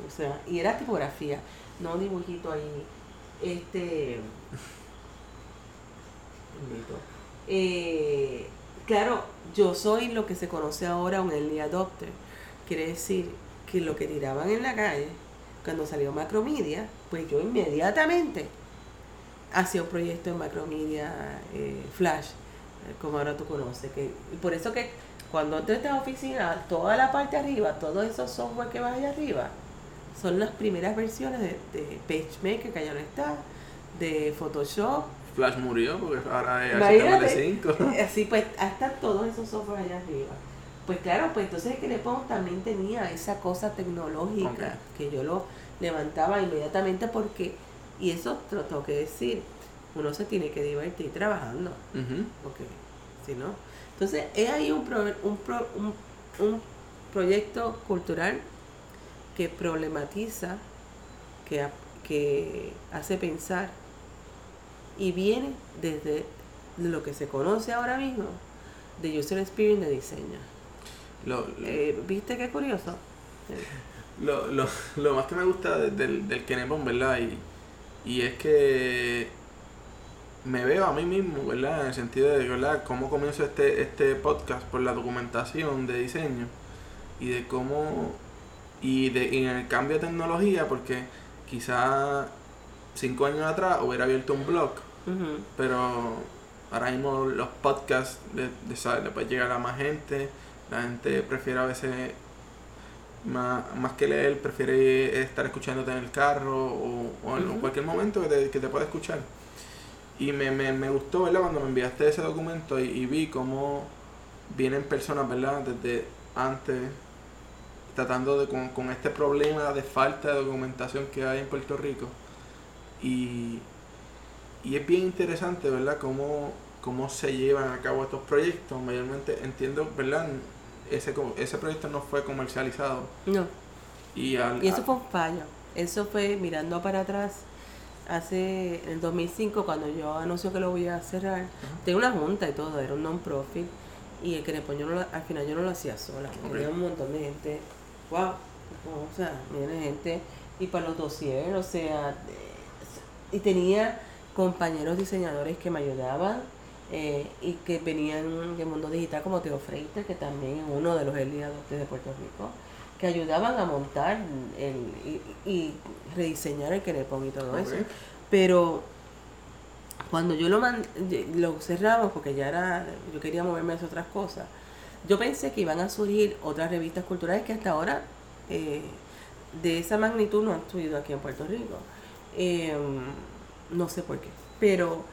O sea, y era tipografía, no dibujito ahí. Este. Eh, claro, yo soy lo que se conoce ahora un early adopter. Quiere decir que lo que tiraban en la calle, cuando salió Macromedia, pues yo inmediatamente hacía un proyecto en Macromedia eh, Flash, eh, como ahora tú conoces. Que, y por eso que cuando entras a esta oficina, toda la parte arriba, todos esos software que va allá arriba, son las primeras versiones de, de PageMaker, que ya no está, de Photoshop. Flash murió porque ahora es Imagínate. HTML5. [laughs] Así pues, hasta todos esos software allá arriba. Pues claro, pues entonces el Kenepon también tenía esa cosa tecnológica que yo lo levantaba inmediatamente porque, y eso te lo tengo que decir, uno se tiene que divertir trabajando, porque si no. Entonces, es ahí un, pro- un, pro- un, un proyecto cultural que problematiza, que, que hace pensar y viene desde lo que se conoce ahora mismo de User Experience de diseño. Lo, lo- Eh, ¿Viste qué curioso? Lo, lo, lo más que me gusta de- del, del Kenepon, ¿verdad? Y, y es que me veo a mí mismo, ¿verdad? En el sentido de, ¿verdad? Cómo comienzo este, este podcast por la documentación de diseño y de cómo... Y, de, y en el cambio de tecnología, porque quizá cinco años atrás hubiera abierto un blog, pero ahora mismo los podcasts sa- le puede llegar a más gente. La gente prefiere a veces, más, más que leer, prefiere estar escuchándote en el carro o, o en cualquier momento que te, que te pueda escuchar. Y me, me, me gustó, ¿verdad? Cuando me enviaste ese documento y, y vi cómo vienen personas, ¿verdad? Desde antes, tratando de con, con este problema de falta de documentación que hay en Puerto Rico. Y, y es bien interesante, ¿verdad? Cómo, cómo se llevan a cabo estos proyectos. Mayormente entiendo, ¿verdad? Ese, ese proyecto no fue comercializado. No. Y, al, Y eso fue un fallo. Eso fue mirando para atrás. Hace en el 2005, cuando yo anuncio que lo voy a cerrar, tenía una junta y todo, era un non-profit. Y el que yo no al final yo no lo hacía sola. Ok. Tenía un montón de gente. ¡Wow! O sea, viene gente. Y para los dossiers, o sea. y tenía compañeros diseñadores que me ayudaban. Eh, y que venían del mundo digital, como Teo Freiter, que también es uno de los early adopters de Puerto Rico que ayudaban a montar el, y, y rediseñar el Kenepon y todo eso. Pero cuando yo lo, man- lo cerramos, porque ya era, yo quería moverme hacia otras cosas, yo pensé que iban a surgir otras revistas culturales que hasta ahora eh, de esa magnitud no han surgido aquí en Puerto Rico. Eh, no sé por qué. Pero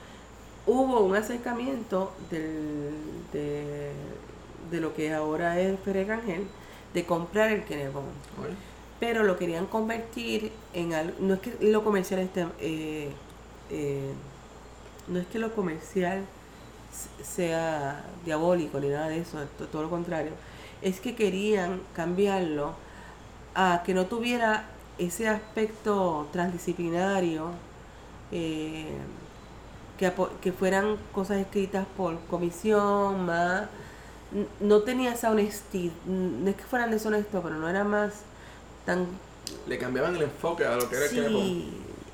hubo un acercamiento del, de, de lo que ahora es Pérez Rangel de comprar el Kenebon. Ok. Pero lo querían convertir en algo. No es que lo comercial esté. eh, eh, no es que lo comercial sea diabólico ni nada de eso, to- todo lo contrario. Es que querían cambiarlo a que no tuviera ese aspecto transdisciplinario, eh, que, que fueran cosas escritas por comisión, más. No tenía esa honestidad, no es que fueran deshonestos, pero no era más tan Le cambiaban el enfoque a lo que era. Sí,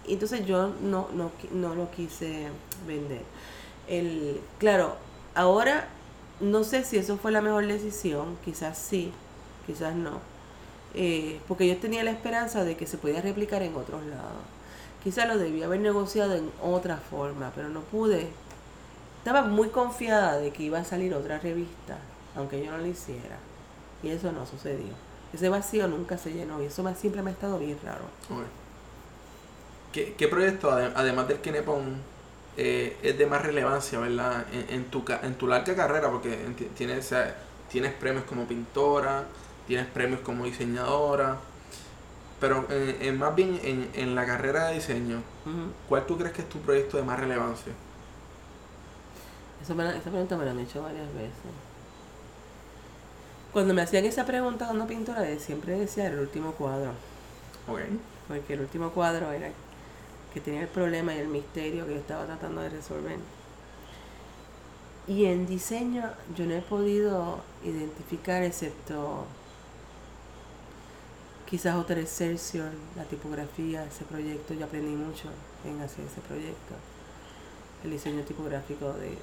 entonces yo no, no, no lo quise vender. El, claro, ahora no sé si eso fue la mejor decisión, quizás sí, quizás no. Eh, porque yo tenía la esperanza de que se podía replicar en otros lados. Quizás lo debía haber negociado en otra forma, pero no pude. Estaba muy confiada de que iba a salir otra revista, aunque yo no lo hiciera. Y eso no sucedió. Ese vacío nunca se llenó y eso me, siempre me ha estado bien raro. ¿Qué, qué proyecto, ade- además del Kenepon, eh, es de más relevancia, ¿verdad? En, en tu, en tu larga carrera, porque tienes, tienes premios como pintora, tienes premios como diseñadora, pero en, en más bien en, en la carrera de diseño. ¿cuál tú crees que es tu proyecto de más relevancia? Eso me esa pregunta me la han hecho varias veces. Cuando me hacían esa pregunta cuando pintora, de- siempre decía el último cuadro. Ok. Porque el último cuadro era que tenía el problema y el misterio que yo estaba tratando de resolver. Y en diseño yo no he podido identificar excepto quizás Hotel Excelsior, la tipografía, ese proyecto, yo aprendí mucho en hacer ese proyecto. El diseño tipográfico de,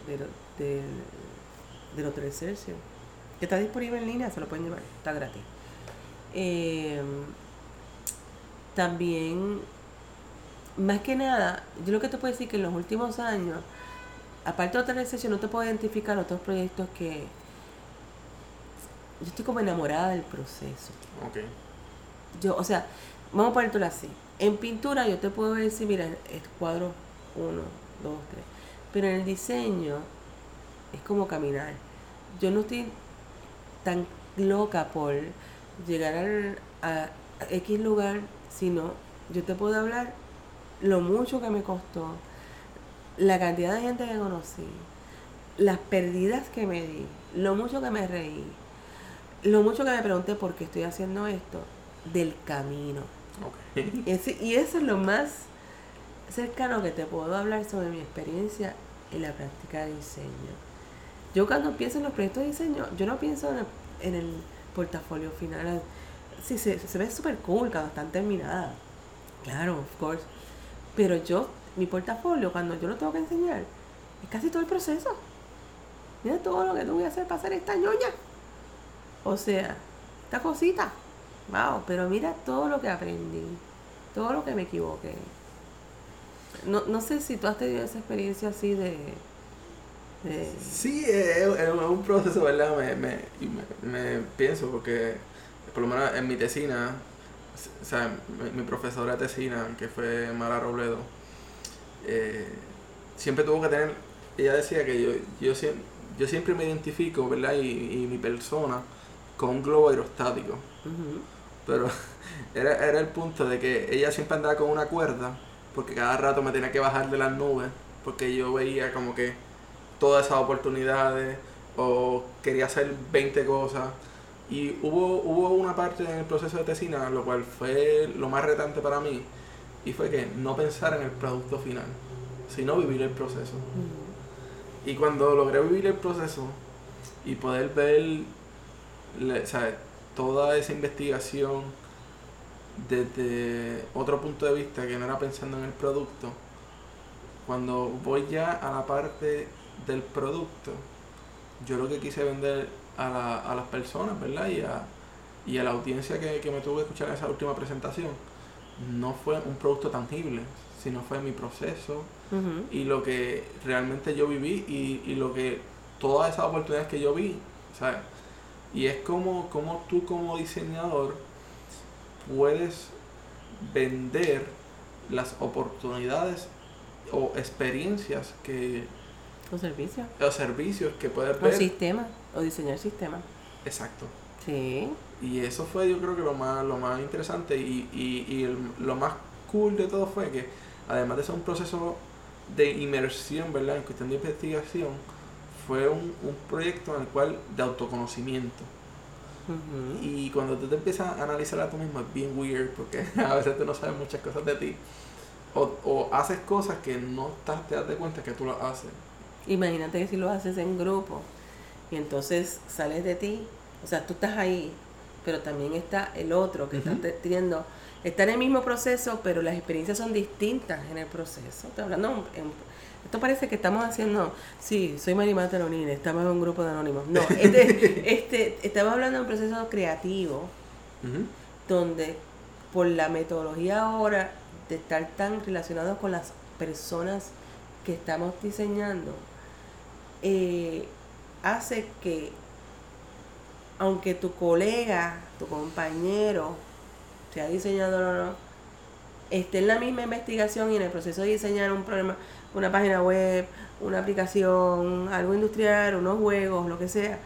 de, Excelsior. Que está disponible en línea, se lo pueden llevar, está gratis. Eh, también, más que nada, yo lo que te puedo decir que en los últimos años, aparte de otra sesión, no te puedo identificar otros proyectos que yo estoy como enamorada del proceso. Ok. Yo, o sea, vamos a ponértelo así. En pintura yo te puedo decir, mira, el cuadro 1, 2, 3. Pero en el diseño es como caminar. Yo no estoy tan loca por llegar al, a, X lugar, sino yo te puedo hablar lo mucho que me costó, la cantidad de gente que conocí, las pérdidas que me di, lo mucho que me reí, lo mucho que me pregunté por qué estoy haciendo esto, del camino. Ese- y eso es lo más cercano que te puedo hablar sobre mi experiencia en la práctica de diseño. Yo cuando pienso en los proyectos de diseño, yo no pienso en el, en el portafolio final. Sí, se, se ve súper cool cuando están terminadas. Claro, of course. Pero yo, mi portafolio, cuando yo lo tengo que enseñar, es casi todo el proceso. Mira todo lo que tuve que hacer para hacer esta ñoña. O sea, esta cosita. Wow, pero mira todo lo que aprendí. Todo lo que me equivoqué. No, no sé si tú has tenido esa experiencia así de... de- Sí, es, es un proceso, ¿verdad? Me, me, me, me pienso porque, por lo menos en mi tesina, o sea, mi, mi profesora de tesina, que fue Mara Robledo, eh, siempre tuvo que tener, ella decía que yo, yo, siempre, yo siempre me identifico, ¿verdad? Y, y mi persona con un globo aerostático. Ujú. Pero [laughs] era, era el punto de que ella siempre andaba con una cuerda, porque cada rato me tenía que bajar de las nubes, porque yo veía como que todas esas oportunidades o quería hacer 20 cosas. Y hubo, hubo una parte en el proceso de tesina, lo cual fue lo más retante para mí, y fue que no pensar en el producto final, sino vivir el proceso. Y cuando logré vivir el proceso y poder ver toda esa investigación desde otro punto de vista que no era pensando en el producto, cuando voy ya a la parte del producto, yo lo que quise vender a, la, a las personas, ¿verdad? Y a, y a la audiencia que, me tuvo que escuchar en esa última presentación, no fue un producto tangible, sino fue mi proceso y lo que realmente yo viví y, y, lo que todas esas oportunidades que yo vi, ¿sabes? Y es como, como tú como diseñador puedes vender las oportunidades o experiencias que... O servicios. O servicios que puedes ver. O sistemas, o diseñar sistemas. Exacto. Sí. Y eso fue yo creo que lo más, lo más interesante y, y, y lo más cool de todo fue que además de ser un proceso de inmersión, ¿verdad? En cuestión de investigación, fue un, un proyecto en el cual de autoconocimiento. Y cuando tú te empiezas a analizar a tú mismo es bien weird porque [laughs] a veces tú no sabes muchas cosas de ti. O, o haces cosas que no estás, te das de cuenta que tú las haces. Imagínate que si lo haces en grupo y entonces sales de ti, o sea, tú estás ahí, pero también está el otro que está teniendo, está en el mismo proceso, pero las experiencias son distintas en el proceso. Estoy hablando esto parece que estamos haciendo, sí, soy Marimata Lonine, estamos en un grupo de anónimos. No, [laughs] este, este, estamos hablando de un proceso creativo donde por la metodología ahora de estar tan relacionados con las personas que estamos diseñando, eh, hace que aunque tu colega, tu compañero, sea diseñador o no, esté en la misma investigación y en el proceso de diseñar un problema, una página web, una aplicación, algo industrial, unos juegos, lo que sea,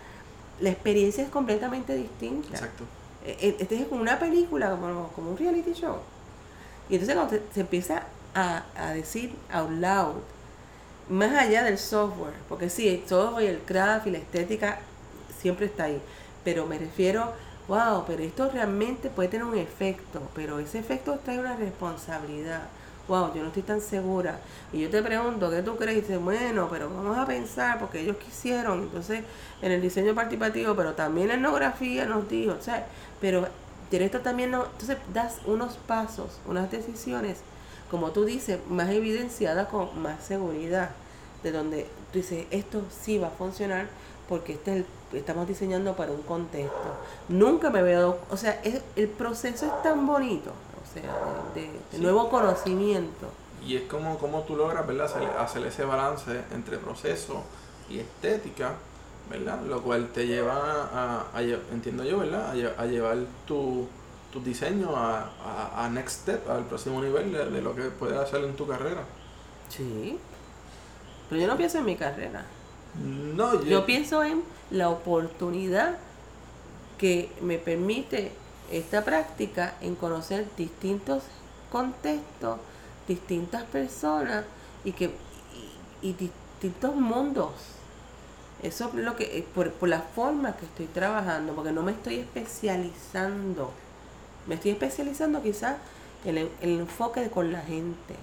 la experiencia es completamente distinta. Exacto. E, e, este es como una película, como, como un reality show. Y entonces cuando se, empieza a, a, decir out loud, más allá del software, porque sí, el software, el craft y la estética siempre está ahí, pero me refiero, wow, pero esto realmente puede tener un efecto, pero ese efecto trae una responsabilidad wow, yo no estoy tan segura. Y yo te pregunto, ¿qué tú crees? Dices, bueno, pero vamos a pensar, porque ellos quisieron, entonces, en el diseño participativo, pero también la etnografía nos dijo, o sea, pero esto también no, entonces das unos pasos, unas decisiones, como tú dices, más evidenciadas con más seguridad, de donde tú dices, esto sí va a funcionar porque este estamos diseñando para un contexto. Nunca me veo, o sea, el proceso es tan bonito, de, nuevo conocimiento. Y es como, como tú logras, ¿verdad? Hacer, ese balance entre proceso y estética, ¿verdad? Lo cual te lleva a, entiendo yo, ¿verdad? A, llevar tu, tu diseño a, a, next step, al próximo nivel de, lo que puedes hacer en tu carrera. Sí. Pero yo no pienso en mi carrera. No, yo, yo pienso en la oportunidad que me permite esta práctica en conocer distintos contextos, distintas personas y que y, distintos mundos. Eso es lo que por, por la forma que estoy trabajando, porque no me estoy especializando. Me estoy especializando quizás en el, enfoque con la gente.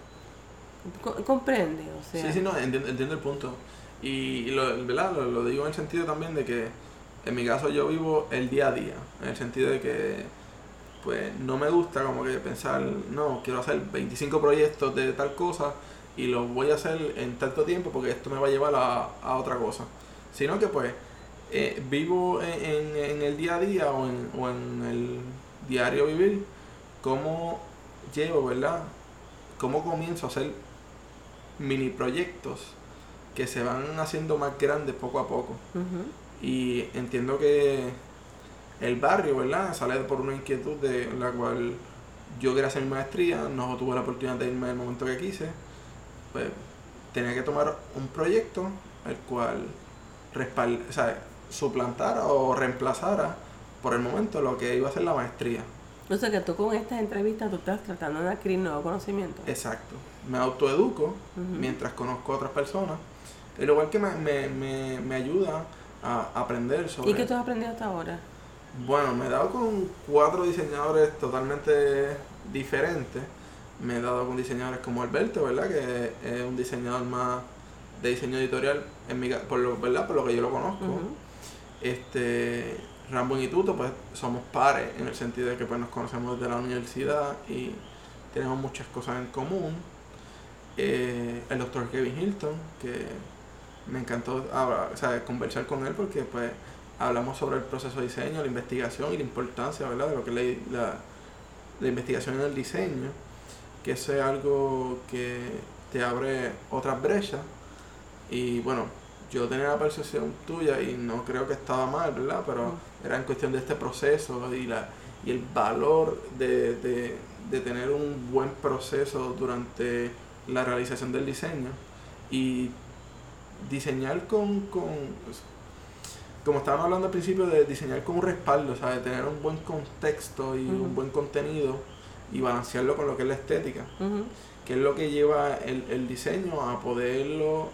¿Comprende? O sea, sí, sí, no, entiendo, el punto. Y, lo, lo digo en el sentido también de que en mi caso yo vivo el día a día, en el sentido de que pues no me gusta como que pensar, no, quiero hacer 25 proyectos de tal cosa y los voy a hacer en tanto tiempo porque esto me va a llevar a, otra cosa. Sino que pues eh, vivo en, el día a día o en, o en el diario vivir, cómo llevo, ¿verdad? Cómo comienzo a hacer mini proyectos que se van haciendo más grandes poco a poco. Y entiendo que el barrio, ¿verdad? Sale por una inquietud de la cual yo quería hacer mi maestría, no tuve la oportunidad de irme en el momento que quise, pues tenía que tomar un proyecto el cual o sea, suplantara o reemplazara por el momento lo que iba a ser la maestría. O sea que tú con estas entrevistas tú estás tratando de adquirir nuevo conocimiento. Exacto. Me autoeduco mientras conozco a otras personas El igual que me, me, me, me ayuda a aprender sobre... ¿Y qué tú has aprendido hasta ahora? Bueno, me he dado con cuatro diseñadores totalmente diferentes. Me he dado con diseñadores como Alberto, ¿verdad? Que es un diseñador más de diseño editorial, en mi, por, lo, ¿verdad? por lo que yo lo conozco. este Rambo y Tuto, pues somos pares en el sentido de que pues, nos conocemos desde la universidad y tenemos muchas cosas en común. Eh, el doctor Kevin Hilton, que me encantó ah, conversar con él porque pues hablamos sobre el proceso de diseño, la investigación y la importancia ¿verdad? de lo que es la, la, investigación en el diseño, que es algo que te abre otras brechas y bueno, yo tenía la percepción tuya y no creo que estaba mal, ¿verdad? Pero era en cuestión de este proceso y, la, y el valor de, de, de tener un buen proceso durante la realización del diseño y diseñar con, con como estábamos hablando al principio, de diseñar con un respaldo, o sea, de tener un buen contexto y un buen contenido y balancearlo con lo que es la estética, que es lo que lleva el, el diseño a poderlo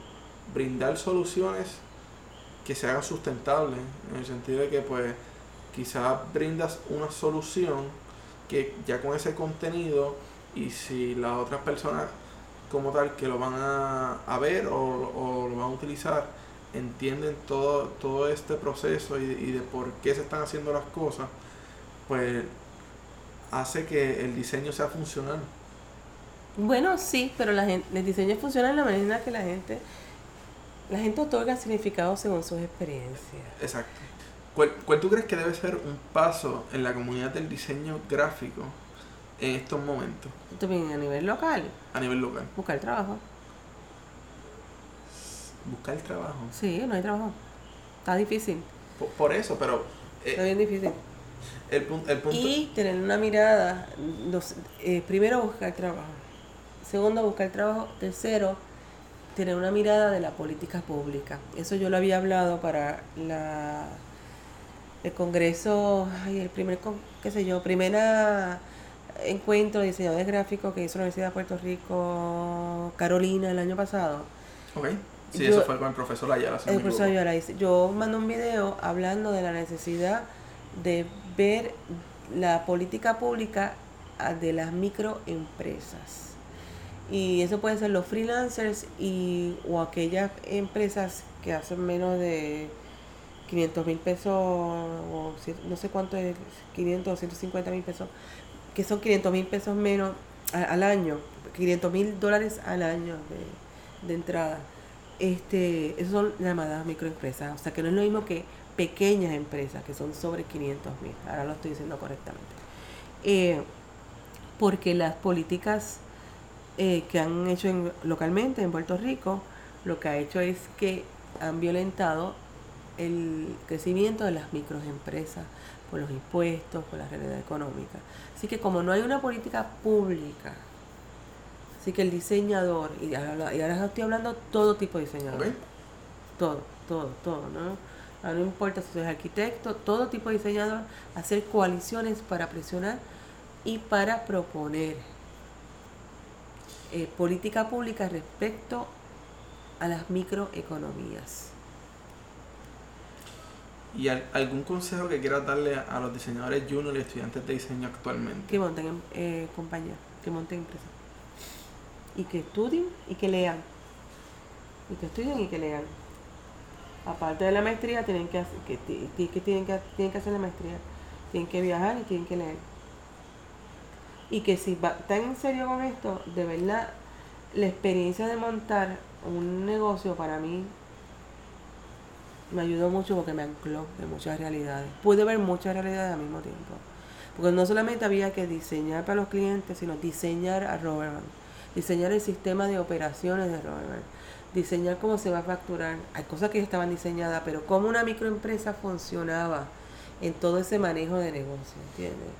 brindar soluciones que se hagan sustentables, en el sentido de que pues quizás brindas una solución que ya con ese contenido y si las otras personas como tal que lo van a, ver o, lo van a utilizar entienden todo, todo este proceso y, y de por qué se están haciendo las cosas, pues hace que el diseño sea funcional. Bueno, sí, pero la gente, el diseño funciona en la manera que la gente la gente otorga significado según sus experiencias. Exacto. ¿Cuál, ¿Cuál, tú crees que debe ser un paso en la comunidad del diseño gráfico en estos momentos? ¿Tú a nivel local? A nivel local. Buscar trabajo. Buscar trabajo. Sí, no hay trabajo. Está difícil. Por, eso, pero... Eh, Está bien difícil. El, el punto... Y tener una mirada, eh, primero buscar trabajo, segundo buscar trabajo, tercero tener una mirada de la política pública. Eso yo lo había hablado para la el congreso, ay, el primer, qué sé yo, primera encuentro de diseñadores gráficos que hizo la Universidad de Puerto Rico, Carolina, el año pasado. Ok. Sí, eso fue con el profesor Ayala. el profesor Ayala. Yo mandé un video hablando de la necesidad de ver la política pública de las microempresas y eso pueden ser los freelancers y o aquellas empresas que hacen menos de 500 mil pesos o no sé cuánto es 500 o 150 mil pesos que son 500 mil pesos menos al año 500 mil dólares al año de, entrada. Este esos son llamadas microempresas o sea que no es lo mismo que pequeñas empresas que son sobre 500 mil. Ahora lo estoy diciendo correctamente. Eh, porque las políticas eh, que han hecho localmente en Puerto Rico, lo que ha hecho es que han violentado el crecimiento de las microempresas por los impuestos, por la realidad económica. Así que como no hay una política pública, así que el diseñador, y ahora, estoy hablando todo tipo de diseñador, todo, todo, todo, ¿no? no importa si eres arquitecto, todo tipo de diseñador, hacer coaliciones para presionar y para proponer eh, política pública respecto a las microeconomías. ¿Y algún consejo que quieras darle a los diseñadores junior y estudiantes de diseño actualmente? Que monten eh, compañía, que monten empresas. Y que estudien y que lean. Y que estudien y que lean. Aparte de la maestría, tienen que, que, que, tienen que, tienen que hacer la maestría. Tienen que viajar y tienen que leer y que si están en serio con esto, de verdad, la experiencia de montar un negocio para mí me ayudó mucho porque me ancló de muchas realidades. Pude ver muchas realidades al mismo tiempo. Porque no solamente había que diseñar para los clientes, sino diseñar a Robertman, diseñar el sistema de operaciones de Robertman, diseñar cómo se va a facturar. Hay cosas que estaban diseñadas, pero cómo una microempresa funcionaba en todo ese manejo de negocio, ¿entiendes?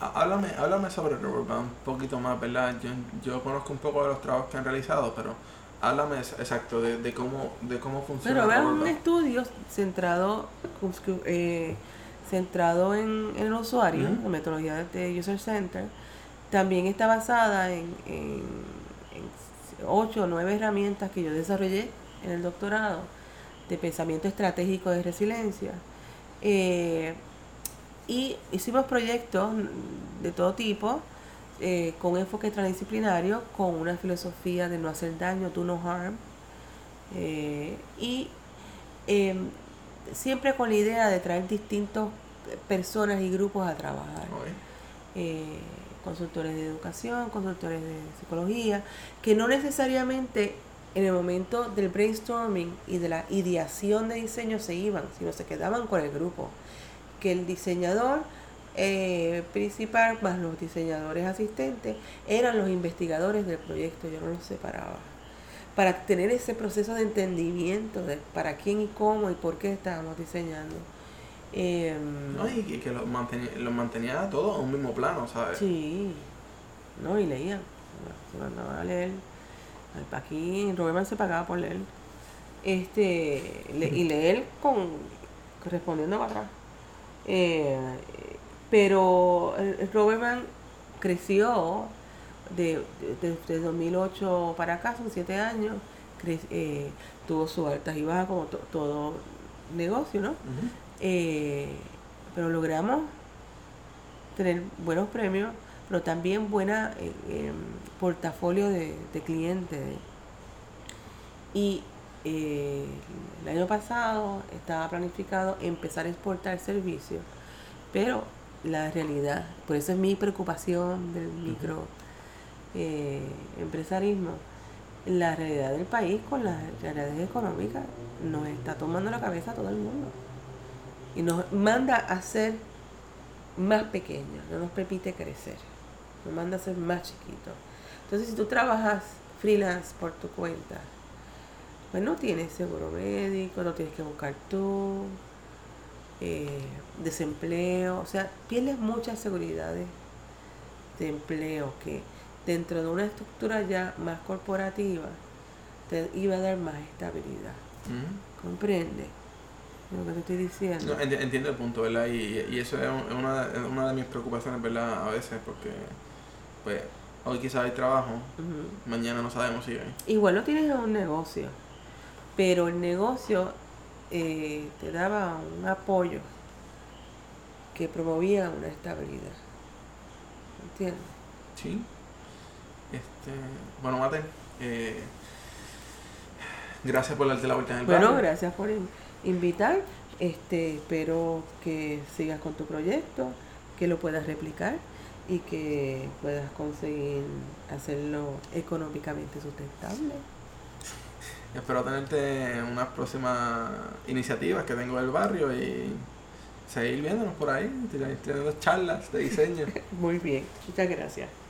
Háblame, háblame sobre Rubberband un poquito más, ¿verdad? Yo, yo conozco un poco de los trabajos que han realizado, pero háblame exacto de, de cómo de cómo funciona. Pero es un estudio centrado eh, centrado en, el usuario, en la metodología de User Center. También está basada en, en, en ocho o nueve herramientas que yo desarrollé en el doctorado de pensamiento estratégico de resiliencia. Eh, y hicimos proyectos de todo tipo, eh, con enfoque transdisciplinario, con una filosofía de no hacer daño, do no harm. Eh, y em, siempre con la idea de traer distintas personas y grupos a trabajar. Eh, consultores de educación, consultores de psicología, que no necesariamente en el momento del brainstorming y de la ideación de diseño se iban, sino se quedaban con el grupo. Que el diseñador eh, principal más los diseñadores asistentes eran los investigadores del proyecto, yo no los separaba. Para tener ese proceso de entendimiento de para quién y cómo y por qué estábamos diseñando. Em, no, y que, los mantenía, lo mantenía todos en un mismo plano, ¿sabes? Sí, no, y leían. Se mandaban a leer. Aquí Robertman se pagaba por leer. Este, y leer con respondiendo para atrás. Eh, pero Robertman creció de, de, 2008 para acá, son siete años. Eh, tuvo sus altas y bajas como todo negocio, ¿no? Eh, pero logramos tener buenos premios, pero también buena eh, em, portafolio de, clientes. Y eh, el año pasado estaba planificado empezar a exportar servicios, pero la realidad, por eso es mi preocupación del micro empresarismo, la realidad del país con las realidades económicas nos está tomando la cabeza a todo el mundo. Y nos manda a ser más pequeños, no nos permite crecer, nos manda a ser más chiquitos. Entonces, si tú trabajas freelance por tu cuenta, pues no tienes seguro médico, no tienes que buscar tú, eh, desempleo, o sea, tienes muchas seguridades de empleo que dentro de una estructura ya más corporativa te iba a dar más estabilidad. ¿Comprende? lo que te estoy diciendo. entiendo el punto, ¿verdad? Y, y eso es una, una, de mis preocupaciones, ¿verdad? A veces, porque, pues, hoy quizás hay trabajo, mañana no sabemos si hay. Igual lo tienes en un negocio, pero el negocio eh, te daba un apoyo que promovía una estabilidad. ¿Entiendes? Sí. Este, bueno, Mate, eh, gracias por darte la vuelta en el Bueno, gracias por invitar. Este, espero que sigas con tu proyecto, que lo puedas replicar y que puedas conseguir hacerlo económicamente sustentable. Espero tenerte en unas próximas iniciativas que tengo del barrio y seguir viéndonos por ahí, teniendo charlas de diseño. [laughs] Muy bien, muchas gracias.